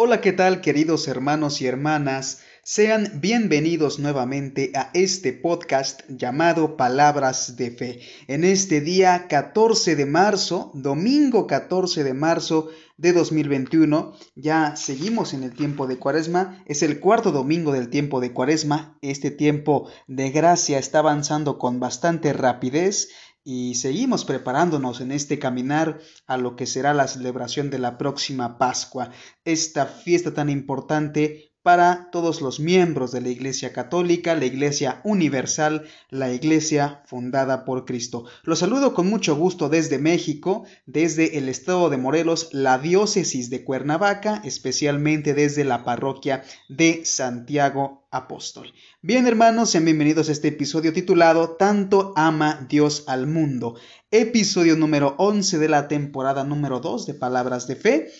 Hola, ¿qué tal queridos hermanos y hermanas? Sean bienvenidos nuevamente a este podcast llamado Palabras de Fe. En este día 14 de marzo, domingo 14 de marzo de 2021, ya seguimos en el tiempo de Cuaresma, es el cuarto domingo del tiempo de Cuaresma, este tiempo de gracia está avanzando con bastante rapidez y seguimos preparándonos en este caminar a lo que será la celebración de la próxima Pascua, esta fiesta tan importante para todos los miembros de la Iglesia Católica, la Iglesia Universal, la Iglesia fundada por Cristo. Los saludo con mucho gusto desde México, desde el estado de Morelos, la diócesis de Cuernavaca, especialmente desde la parroquia de Santiago Apóstol. Bien hermanos, sean bienvenidos a este episodio titulado Tanto ama Dios al mundo, episodio número 11 de la temporada número 2 de Palabras de Fe.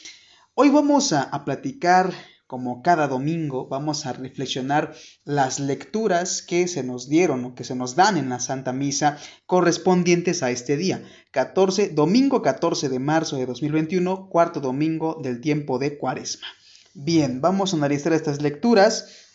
Hoy vamos a, a platicar como cada domingo, vamos a reflexionar las lecturas que se nos dieron o que se nos dan en la Santa Misa correspondientes a este día, 14, domingo 14 de marzo de 2021, cuarto domingo del tiempo de Cuaresma. Bien, vamos a analizar estas lecturas,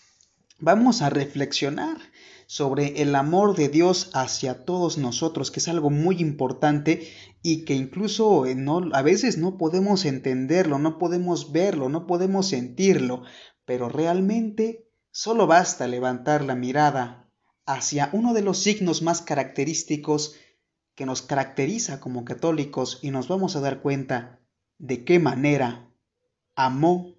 vamos a reflexionar sobre el amor de Dios hacia todos nosotros, que es algo muy importante y que incluso eh, no, a veces no podemos entenderlo, no podemos verlo, no podemos sentirlo, pero realmente solo basta levantar la mirada hacia uno de los signos más característicos que nos caracteriza como católicos y nos vamos a dar cuenta de qué manera amó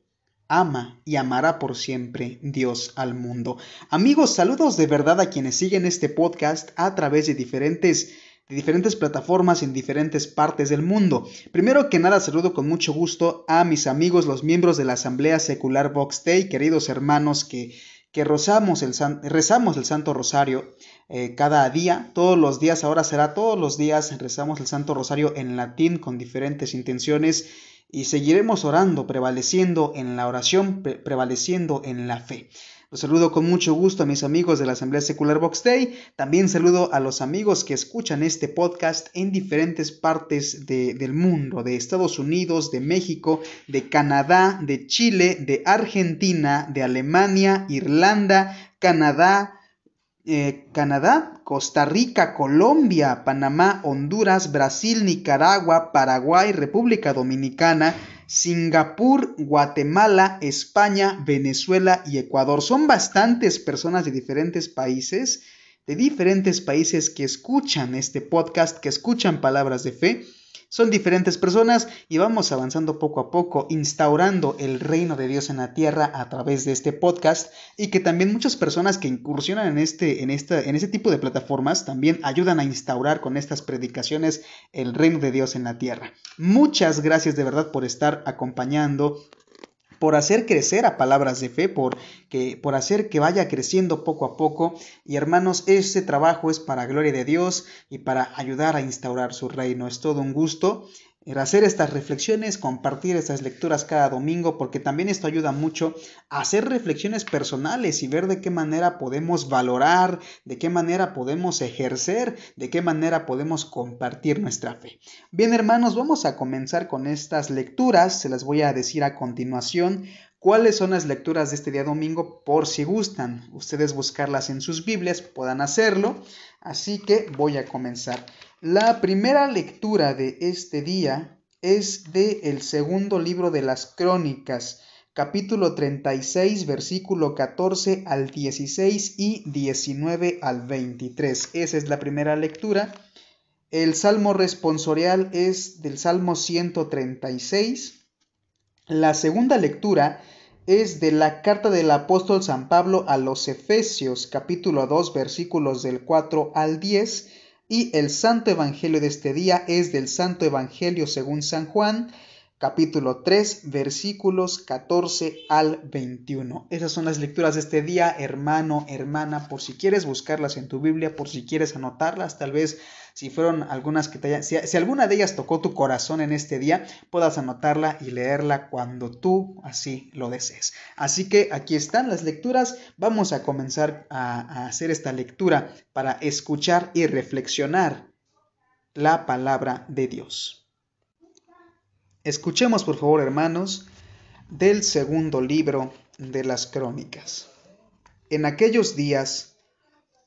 ama y amará por siempre Dios al mundo. Amigos, saludos de verdad a quienes siguen este podcast a través de diferentes de diferentes plataformas en diferentes partes del mundo. Primero que nada, saludo con mucho gusto a mis amigos, los miembros de la Asamblea Secular Vox Day, queridos hermanos que, que rezamos, el, rezamos el Santo Rosario eh, cada día, todos los días, ahora será todos los días, rezamos el Santo Rosario en latín con diferentes intenciones y seguiremos orando, prevaleciendo en la oración, prevaleciendo en la fe. Los saludo con mucho gusto a mis amigos de la Asamblea Secular Box Day. También saludo a los amigos que escuchan este podcast en diferentes partes del mundo, de Estados Unidos, de México, de Canadá, de Chile, de Argentina, de Alemania, Irlanda, Canadá, eh, Canadá, Costa Rica, Colombia, Panamá, Honduras, Brasil, Nicaragua, Paraguay, República Dominicana, Singapur, Guatemala, España, Venezuela y Ecuador. Son bastantes personas de diferentes países, de diferentes países que escuchan este podcast, que escuchan palabras de fe. Son diferentes personas y vamos avanzando poco a poco, instaurando el reino de Dios en la tierra a través de este podcast y que también muchas personas que incursionan en este, en en este tipo de plataformas también ayudan a instaurar con estas predicaciones el reino de Dios en la tierra. Muchas gracias de verdad por estar acompañando por hacer crecer a palabras de fe, por, que, por hacer que vaya creciendo poco a poco. Y hermanos, ese trabajo es para gloria de Dios y para ayudar a instaurar su reino. Es todo un gusto hacer estas reflexiones, compartir estas lecturas cada domingo, porque también esto ayuda mucho a hacer reflexiones personales y ver de qué manera podemos valorar, de qué manera podemos ejercer, de qué manera podemos compartir nuestra fe. Bien hermanos, vamos a comenzar con estas lecturas, se las voy a decir a continuación. ¿Cuáles son las lecturas de este día domingo? Por si gustan ustedes buscarlas en sus Biblias, puedan hacerlo. Así que voy a comenzar. La primera lectura de este día es de el segundo libro de las Crónicas, capítulo 36, versículo 14 al 16 y 19 al 23. Esa es la primera lectura. El salmo responsorial es del Salmo 136. La segunda lectura es de la carta del apóstol San Pablo a los Efesios, capítulo 2, versículos del 4 al 10 y el santo evangelio de este día es del santo evangelio según San Juan, capítulo 3, versículos 14 al 21. Esas son las lecturas de este día, hermano, hermana, por si quieres buscarlas en tu Biblia, por si quieres anotarlas, tal vez si fueron algunas que te hayan, si, alguna de ellas tocó tu corazón en este día, puedas anotarla y leerla cuando tú así lo desees. Así que aquí están las lecturas, vamos a comenzar a hacer esta lectura para escuchar y reflexionar la palabra de Dios. Escuchemos por favor hermanos del segundo libro de las Crónicas. En aquellos días,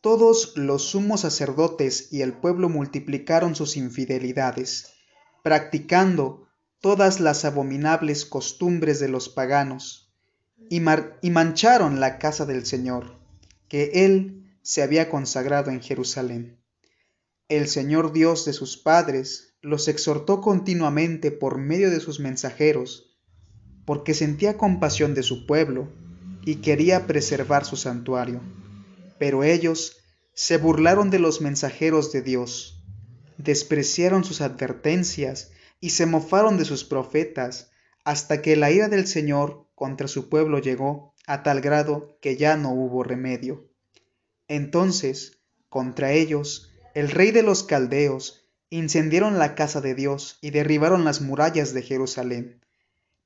todos los sumos sacerdotes y el pueblo multiplicaron sus infidelidades, practicando todas las abominables costumbres de los paganos, y, mancharon la casa del Señor, que él se había consagrado en Jerusalén. El Señor Dios de sus padres los exhortó continuamente por medio de sus mensajeros, porque sentía compasión de su pueblo y quería preservar su santuario. Pero ellos se burlaron de los mensajeros de Dios, despreciaron sus advertencias y se mofaron de sus profetas, hasta que la ira del Señor contra su pueblo llegó a tal grado que ya no hubo remedio. Entonces, contra ellos, el rey de los caldeos incendiaron la casa de Dios y derribaron las murallas de Jerusalén.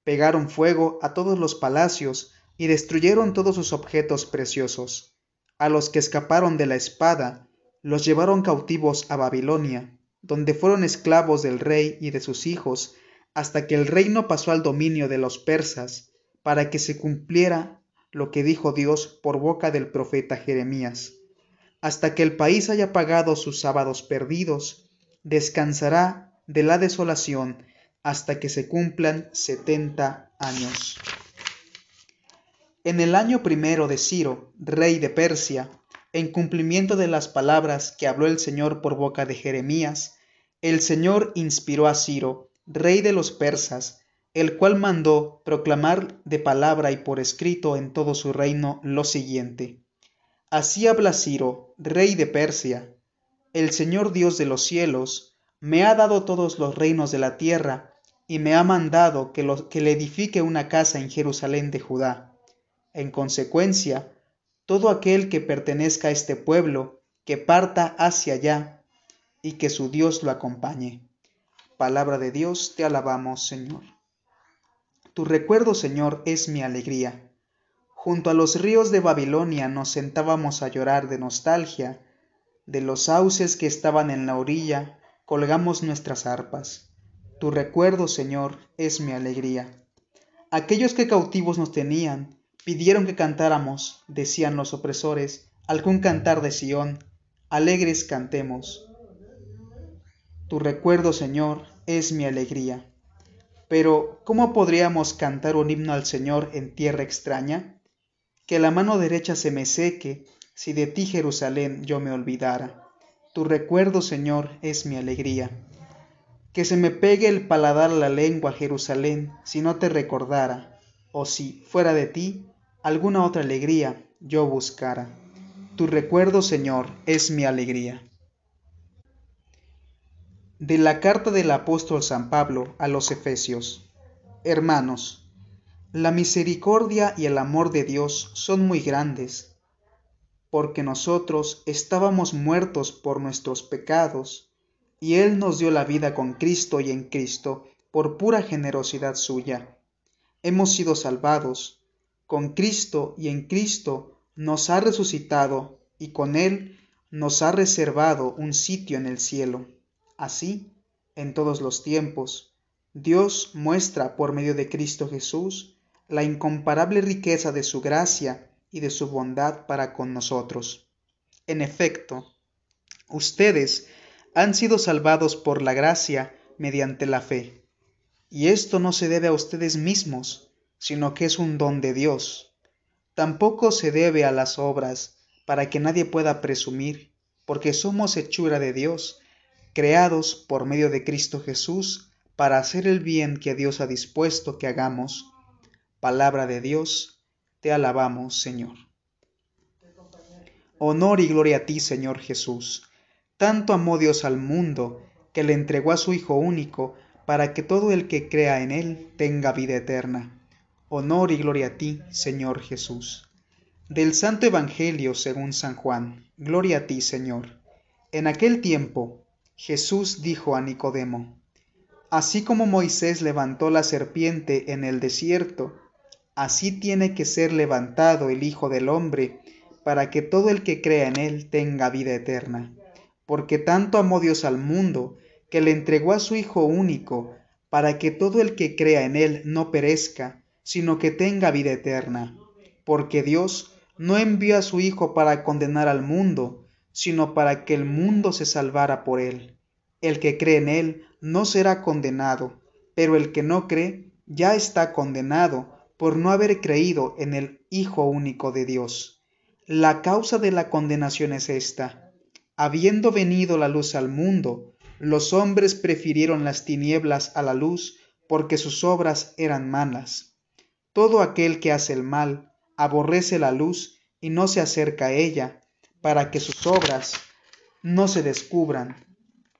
Pegaron fuego a todos los palacios y destruyeron todos sus objetos preciosos. A los que escaparon de la espada, los llevaron cautivos a Babilonia, donde fueron esclavos del rey y de sus hijos, hasta que el reino pasó al dominio de los persas, para que se cumpliera lo que dijo Dios por boca del profeta Jeremías. Hasta que el país haya pagado sus sábados perdidos, descansará de la desolación hasta que se cumplan setenta años. En el año primero de Ciro, rey de Persia, en cumplimiento de las palabras que habló el Señor por boca de Jeremías, el Señor inspiró a Ciro, rey de los persas, el cual mandó proclamar de palabra y por escrito en todo su reino lo siguiente. Así habla Ciro, rey de Persia, el Señor Dios de los cielos, me ha dado todos los reinos de la tierra, y me ha mandado que, que le edifique una casa en Jerusalén de Judá. En consecuencia, todo aquel que pertenezca a este pueblo, que parta hacia allá, y que su Dios lo acompañe. Palabra de Dios, te alabamos, Señor. Tu recuerdo, Señor, es mi alegría. Junto a los ríos de Babilonia nos sentábamos a llorar de nostalgia, de los sauces que estaban en la orilla, colgamos nuestras arpas. Tu recuerdo, Señor, es mi alegría. Aquellos que cautivos nos tenían, pidieron que cantáramos, decían los opresores, algún cantar de Sión, alegres cantemos. Tu recuerdo, Señor, es mi alegría. Pero, ¿cómo podríamos cantar un himno al Señor en tierra extraña? Que la mano derecha se me seque, si de ti, Jerusalén, yo me olvidara. Tu recuerdo, Señor, es mi alegría que se me pegue el paladar la lengua, Jerusalén, si no te recordara, o si, fuera de ti, alguna otra alegría yo buscara. Tu recuerdo, Señor, es mi alegría. De la carta del apóstol San Pablo a los Efesios. Hermanos, la misericordia y el amor de Dios son muy grandes, porque nosotros estábamos muertos por nuestros pecados, y Él nos dio la vida con Cristo y en Cristo, por pura generosidad suya. Hemos sido salvados. Con Cristo y en Cristo nos ha resucitado y con Él nos ha reservado un sitio en el cielo. Así, en todos los tiempos, Dios muestra por medio de Cristo Jesús la incomparable riqueza de su gracia y de su bondad para con nosotros. En efecto, ustedes han sido salvados por la gracia mediante la fe. Y esto no se debe a ustedes mismos, sino que es un don de Dios. Tampoco se debe a las obras, para que nadie pueda presumir, porque somos hechura de Dios, creados por medio de Cristo Jesús, para hacer el bien que Dios ha dispuesto que hagamos. Palabra de Dios, te alabamos, Señor. Honor y gloria a ti, Señor Jesús tanto amó Dios al mundo, que le entregó a su Hijo único, para que todo el que crea en Él tenga vida eterna. Honor y gloria a ti, Señor Jesús. Del Santo Evangelio según San Juan. Gloria a ti, Señor. En aquel tiempo, Jesús dijo a Nicodemo, Así como Moisés levantó la serpiente en el desierto, así tiene que ser levantado el Hijo del Hombre, para que todo el que crea en Él tenga vida eterna porque tanto amó Dios al mundo, que le entregó a su Hijo único, para que todo el que crea en Él no perezca, sino que tenga vida eterna. Porque Dios no envió a su Hijo para condenar al mundo, sino para que el mundo se salvara por él. El que cree en él no será condenado, pero el que no cree ya está condenado por no haber creído en el Hijo único de Dios. La causa de la condenación es esta. Habiendo venido la luz al mundo, los hombres prefirieron las tinieblas a la luz porque sus obras eran malas. Todo aquel que hace el mal aborrece la luz y no se acerca a ella, para que sus obras no se descubran.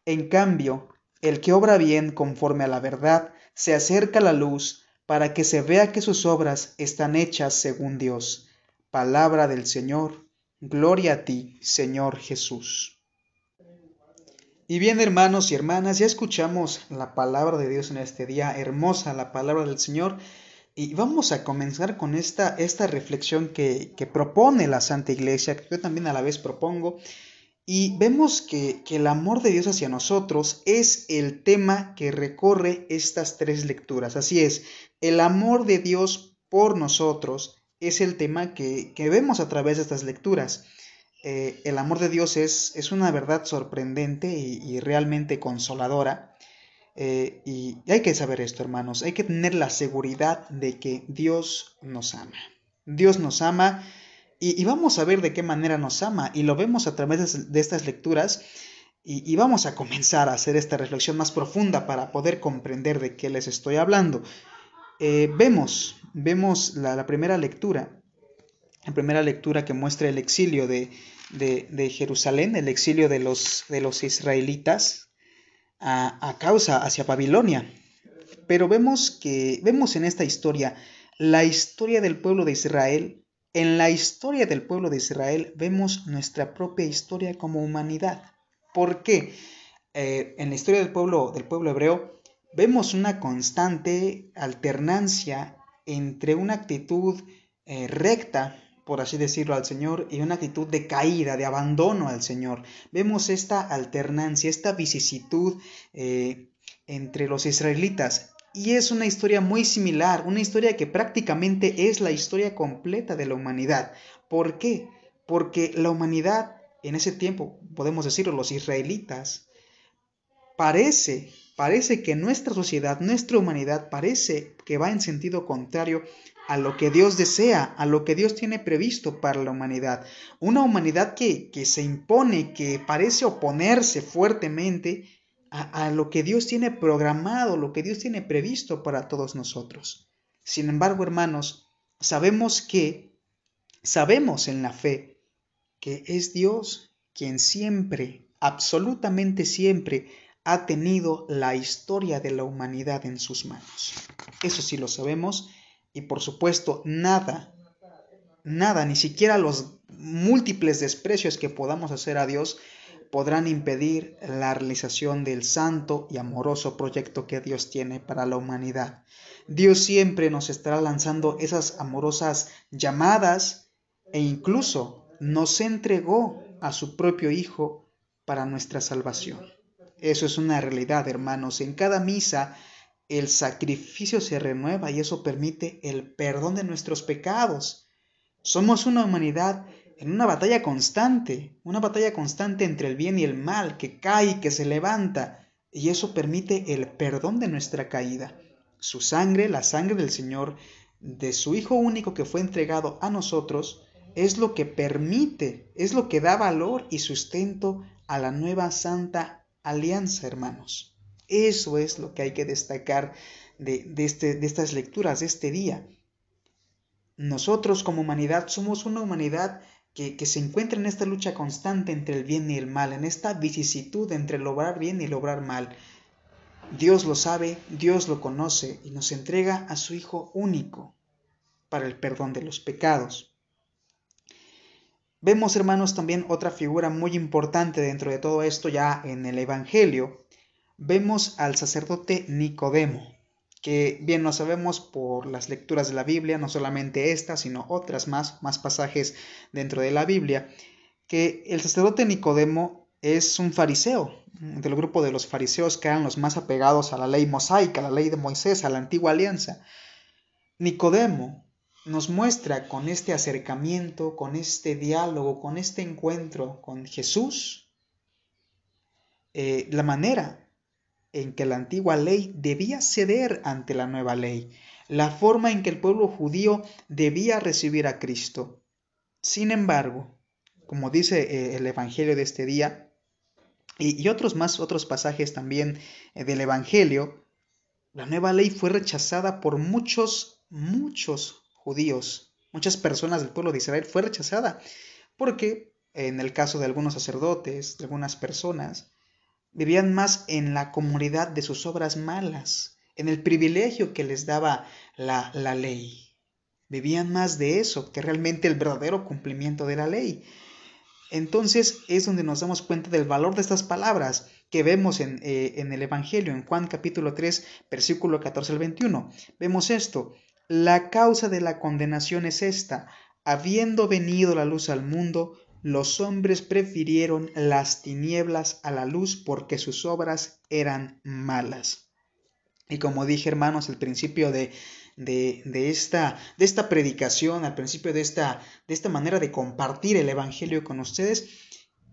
En cambio, el que obra bien conforme a la verdad se acerca a la luz para que se vea que sus obras están hechas según Dios. Palabra del Señor. Gloria a ti, Señor Jesús. Y bien, hermanos y hermanas, ya escuchamos la palabra de Dios en este día, hermosa la palabra del Señor. Y vamos a comenzar con esta, esta reflexión que, que propone la Santa Iglesia, que yo también a la vez propongo, y vemos que, el amor de Dios hacia nosotros es el tema que recorre estas tres lecturas. Así es, el amor de Dios por nosotros es el tema que, vemos a través de estas lecturas. Eh, el amor de Dios es, es una verdad sorprendente y, realmente consoladora. Eh, y hay que saber esto, hermanos. Hay que tener la seguridad de que Dios nos ama. Dios nos ama y, vamos a ver de qué manera nos ama y lo vemos a través de, estas lecturas y, vamos a comenzar a hacer esta reflexión más profunda para poder comprender de qué les estoy hablando. Eh, vemos, vemos la, primera lectura, la primera lectura que muestra el exilio de, Jerusalén, el exilio de los, de los israelitas a, a, causa hacia Babilonia. Pero vemos que vemos en esta historia la historia del pueblo de Israel en la historia del pueblo de Israel vemos nuestra propia historia como humanidad. ¿Por qué? Eh, en la historia del pueblo, del pueblo hebreo vemos una constante alternancia entre una actitud eh, recta, por así decirlo, al Señor y una actitud de caída, de abandono al Señor. Vemos esta alternancia, esta vicisitud eh, entre los israelitas. Y es una historia muy similar, una historia que prácticamente es la historia completa de la humanidad. ¿Por qué? Porque la humanidad, en ese tiempo, podemos decirlo, los israelitas, parece, parece que nuestra sociedad, nuestra humanidad, parece que va en sentido contrario a lo que Dios desea, a lo que Dios tiene previsto para la humanidad. Una humanidad que, que se impone, que parece oponerse fuertemente a, lo que Dios tiene programado, lo que Dios tiene previsto para todos nosotros. Sin embargo, hermanos, sabemos que, sabemos en la fe, que es Dios quien siempre, absolutamente siempre, ha tenido la historia de la humanidad en sus manos. Eso sí lo sabemos y por supuesto nada, nada, ni siquiera los múltiples desprecios que podamos hacer a Dios podrán impedir la realización del santo y amoroso proyecto que Dios tiene para la humanidad. Dios siempre nos estará lanzando esas amorosas llamadas e incluso nos entregó a su propio Hijo para nuestra salvación. Eso es una realidad, hermanos. En cada misa el sacrificio se renueva y eso permite el perdón de nuestros pecados. Somos una humanidad en una batalla constante, una batalla constante entre el bien y el mal, que cae y que se levanta, y eso permite el perdón de nuestra caída. Su sangre, la sangre del Señor, de su Hijo único que fue entregado a nosotros, es lo que permite, es lo que da valor y sustento a la nueva santa alianza, hermanos. Eso es lo que hay que destacar de, este, de estas lecturas de este día. Nosotros como humanidad somos una humanidad que, se encuentra en esta lucha constante entre el bien y el mal, en esta vicisitud entre el obrar bien y el obrar mal. Dios lo sabe, Dios lo conoce y nos entrega a su Hijo único para el perdón de los pecados. Vemos, hermanos, también otra figura muy importante dentro de todo esto ya en el Evangelio. Vemos al sacerdote Nicodemo que bien lo sabemos por las lecturas de la Biblia, no solamente esta, sino otras más, más pasajes dentro de la Biblia, que el sacerdote Nicodemo es un fariseo, del grupo de los fariseos que eran los más apegados a la ley mosaica, a la ley de Moisés, a la antigua alianza. Nicodemo nos muestra con este acercamiento, con este diálogo, con este encuentro con Jesús, eh, la manera en que la antigua ley debía ceder ante la nueva ley, la forma en que el pueblo judío debía recibir a Cristo. Sin embargo, como dice eh, el Evangelio de este día, y, otros más, otros pasajes también eh, del Evangelio, la nueva ley fue rechazada por muchos, muchos judíos, muchas personas del pueblo de Israel fue rechazada, porque en el caso de algunos sacerdotes, de algunas personas, vivían más en la comunidad de sus obras malas, en el privilegio que les daba la, la ley. Vivían más de eso que realmente el verdadero cumplimiento de la ley. Entonces es donde nos damos cuenta del valor de estas palabras que vemos en, eh, en, el Evangelio, en Juan capítulo 3, versículo 14 al 21. Vemos esto, la causa de la condenación es esta, habiendo venido la luz al mundo, los hombres prefirieron las tinieblas a la luz porque sus obras eran malas. Y como dije hermanos, el principio de de, esta, de esta predicación, al principio de esta, de esta manera de compartir el Evangelio con ustedes,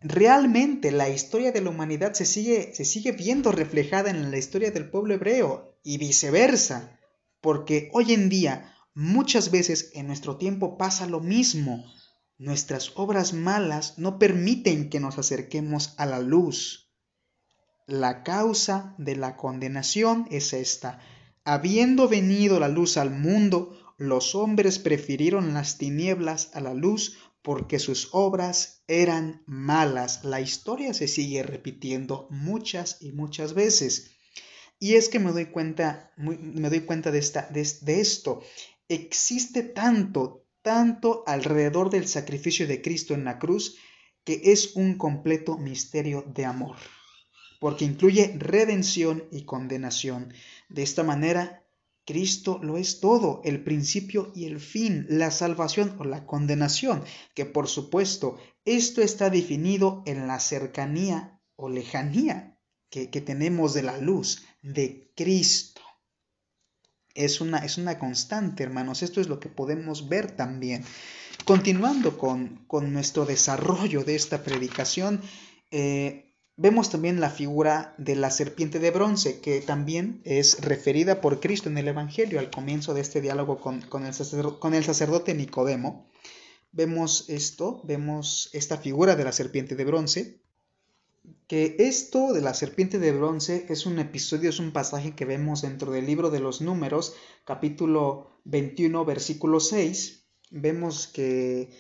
realmente la historia de la humanidad se sigue, se sigue viendo reflejada en la historia del pueblo hebreo y viceversa, porque hoy en día muchas veces en nuestro tiempo pasa lo mismo. Nuestras obras malas no permiten que nos acerquemos a la luz. La causa de la condenación es esta, Habiendo venido la luz al mundo, los hombres prefirieron las tinieblas a la luz porque sus obras eran malas. La historia se sigue repitiendo muchas y muchas veces. Y es que me doy cuenta, me doy cuenta de, esta, de esto. Existe tanto, tanto alrededor del sacrificio de Cristo en la cruz que es un completo misterio de amor, porque incluye redención y condenación. De esta manera, Cristo lo es todo, el principio y el fin, la salvación o la condenación, que por supuesto esto está definido en la cercanía o lejanía que, tenemos de la luz de Cristo. Es una, es una constante, hermanos, esto es lo que podemos ver también. Continuando con, con nuestro desarrollo de esta predicación, eh, Vemos también la figura de la serpiente de bronce, que también es referida por Cristo en el Evangelio al comienzo de este diálogo con, el, sacerdote, con el sacerdote Nicodemo. Vemos esto, vemos esta figura de la serpiente de bronce, que esto de la serpiente de bronce es un episodio, es un pasaje que vemos dentro del libro de los números, capítulo 21, versículo 6. Vemos que eh,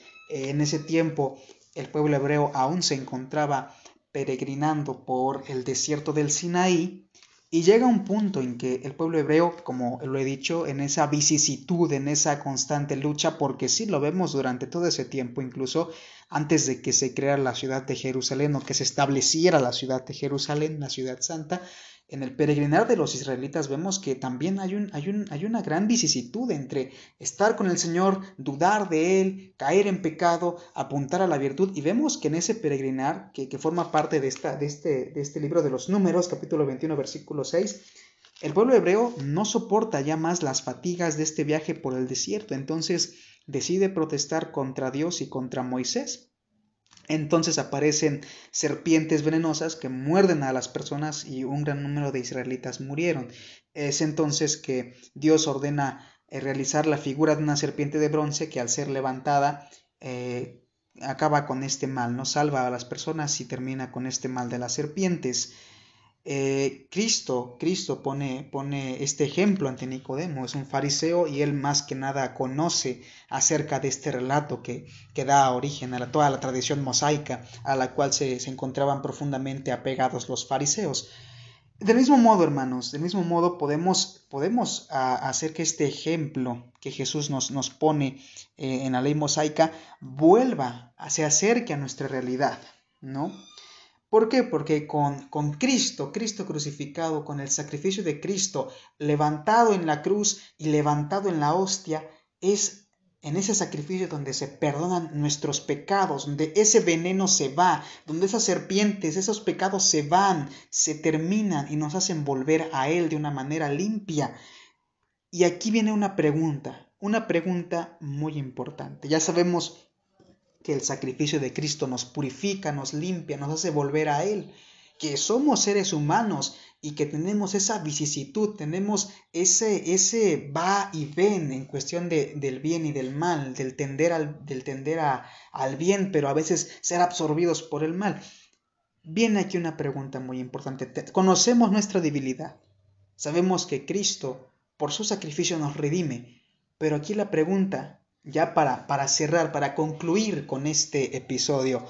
en ese tiempo el pueblo hebreo aún se encontraba peregrinando por el desierto del Sinaí y llega un punto en que el pueblo hebreo, como lo he dicho, en esa vicisitud, en esa constante lucha, porque sí lo vemos durante todo ese tiempo, incluso antes de que se creara la ciudad de Jerusalén o que se estableciera la ciudad de Jerusalén, la ciudad santa, en el peregrinar de los israelitas vemos que también hay, un, hay, un, hay, una gran vicisitud entre estar con el Señor, dudar de Él, caer en pecado, apuntar a la virtud. Y vemos que en ese peregrinar, que, forma parte de, este, de este libro de los números, capítulo 21, versículo 6, el pueblo hebreo no soporta ya más las fatigas de este viaje por el desierto, entonces decide protestar contra Dios y contra Moisés. Entonces aparecen serpientes venenosas que muerden a las personas y un gran número de israelitas murieron. Es entonces que Dios ordena eh, realizar la figura de una serpiente de bronce que al ser levantada eh, acaba con este mal, no salva a las personas y termina con este mal de las serpientes. Eh, Cristo, Cristo pone, pone este ejemplo ante Nicodemo, es un fariseo y él más que nada conoce acerca de este relato que, que da origen a toda la tradición mosaica a la cual se, encontraban profundamente apegados los fariseos. Del mismo modo, hermanos, del mismo modo podemos, podemos hacer que este ejemplo que Jesús nos, nos pone eh, en la ley mosaica vuelva, se acerque a nuestra realidad, ¿no? ¿Por qué? Porque con, con, Cristo, Cristo crucificado, con el sacrificio de Cristo levantado en la cruz y levantado en la hostia, es en ese sacrificio donde se perdonan nuestros pecados, donde ese veneno se va, donde esas serpientes, esos pecados se van, se terminan y nos hacen volver a Él de una manera limpia. Y aquí viene una pregunta, una pregunta muy importante. Ya sabemos que el sacrificio de Cristo nos purifica, nos limpia, nos hace volver a Él, que somos seres humanos y que tenemos esa vicisitud, tenemos ese, ese va y ven en cuestión de, del bien y del mal, del tender, al, del tender a, al bien, pero a veces ser absorbidos por el mal. Viene aquí una pregunta muy importante. Conocemos nuestra debilidad. Sabemos que Cristo, por su sacrificio, nos redime. Pero aquí la pregunta, ya para, para cerrar, para concluir con este episodio,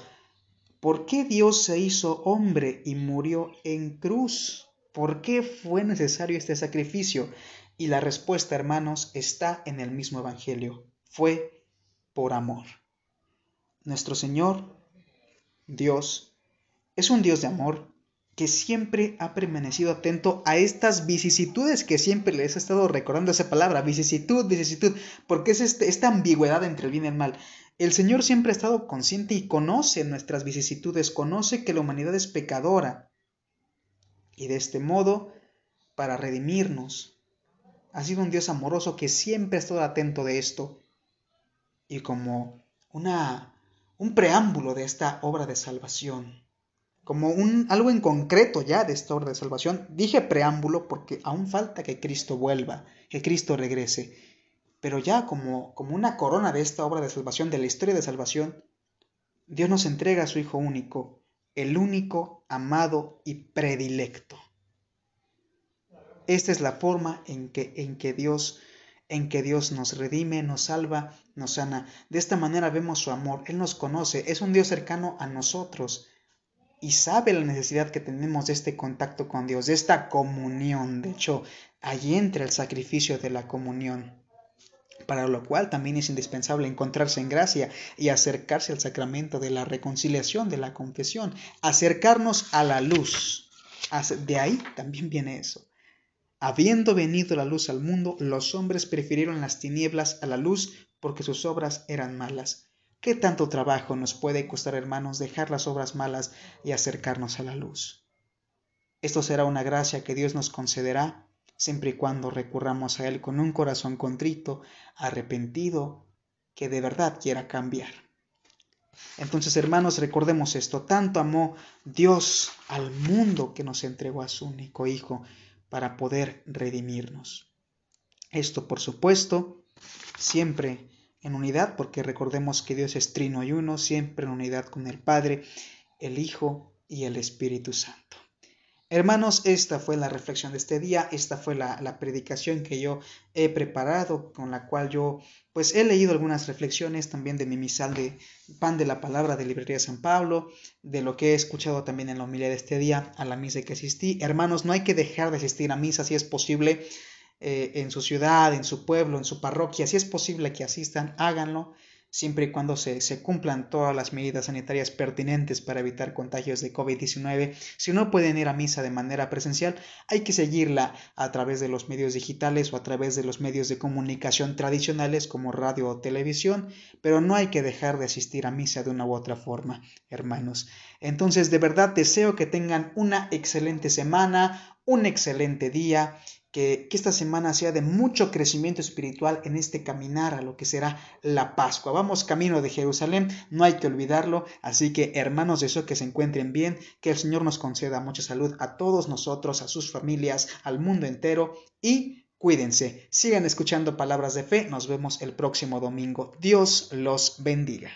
¿por qué Dios se hizo hombre y murió en cruz? ¿Por qué fue necesario este sacrificio? Y la respuesta, hermanos, está en el mismo Evangelio. Fue por amor. Nuestro Señor, Dios, es un Dios de amor que siempre ha permanecido atento a estas vicisitudes que siempre les he estado recordando esa palabra, vicisitud, vicisitud, porque es este, esta ambigüedad entre el bien y el mal. El Señor siempre ha estado consciente y conoce nuestras vicisitudes, conoce que la humanidad es pecadora. Y de este modo, para redimirnos, ha sido un Dios amoroso que siempre ha estado atento de esto. Y como una, un preámbulo de esta obra de salvación, como un, algo en concreto ya de esta obra de salvación. Dije preámbulo porque aún falta que Cristo vuelva, que Cristo regrese. Pero ya como, como una corona de esta obra de salvación, de la historia de salvación, Dios nos entrega a su Hijo único, el único, amado y predilecto. Esta es la forma en que, en que Dios en que Dios nos redime, nos salva, nos sana. De esta manera vemos su amor. Él nos conoce, es un Dios cercano a nosotros y sabe la necesidad que tenemos de este contacto con Dios, de esta comunión. De hecho, allí entra el sacrificio de la comunión, para lo cual también es indispensable encontrarse en gracia y acercarse al sacramento de la reconciliación, de la confesión, acercarnos a la luz. De ahí también viene eso. Habiendo venido la luz al mundo, los hombres prefirieron las tinieblas a la luz porque sus obras eran malas. ¿Qué tanto trabajo nos puede costar, hermanos, dejar las obras malas y acercarnos a la luz? Esto será una gracia que Dios nos concederá siempre y cuando recurramos a Él con un corazón contrito, arrepentido, que de verdad quiera cambiar. Entonces, hermanos, recordemos esto. Tanto amó Dios al mundo que nos entregó a su único Hijo para poder redimirnos. Esto, por supuesto, siempre en unidad, porque recordemos que Dios es trino y uno, siempre en unidad con el Padre, el Hijo y el Espíritu Santo. Hermanos, esta fue la reflexión de este día, esta fue la, predicación que yo he preparado, con la cual yo pues he leído algunas reflexiones también de mi misal de pan de la palabra de Librería San Pablo, de lo que he escuchado también en la homilía de este día, a la misa que asistí. Hermanos, no hay que dejar de asistir a misa si es posible. Eh, en su ciudad, en su pueblo, en su parroquia, si es posible que asistan, háganlo, siempre y cuando se, se cumplan todas las medidas sanitarias pertinentes para evitar contagios de COVID-19. Si no pueden ir a misa de manera presencial, hay que seguirla a través de los medios digitales o a través de los medios de comunicación tradicionales como radio o televisión, pero no hay que dejar de asistir a misa de una u otra forma, hermanos. Entonces, de verdad deseo que tengan una excelente semana, un excelente día que, esta semana sea de mucho crecimiento espiritual en este caminar a lo que será la Pascua. Vamos camino de Jerusalén, no hay que olvidarlo, así que hermanos, deseo que se encuentren bien, que el Señor nos conceda mucha salud a todos nosotros, a sus familias, al mundo entero y cuídense. Sigan escuchando palabras de fe, nos vemos el próximo domingo. Dios los bendiga.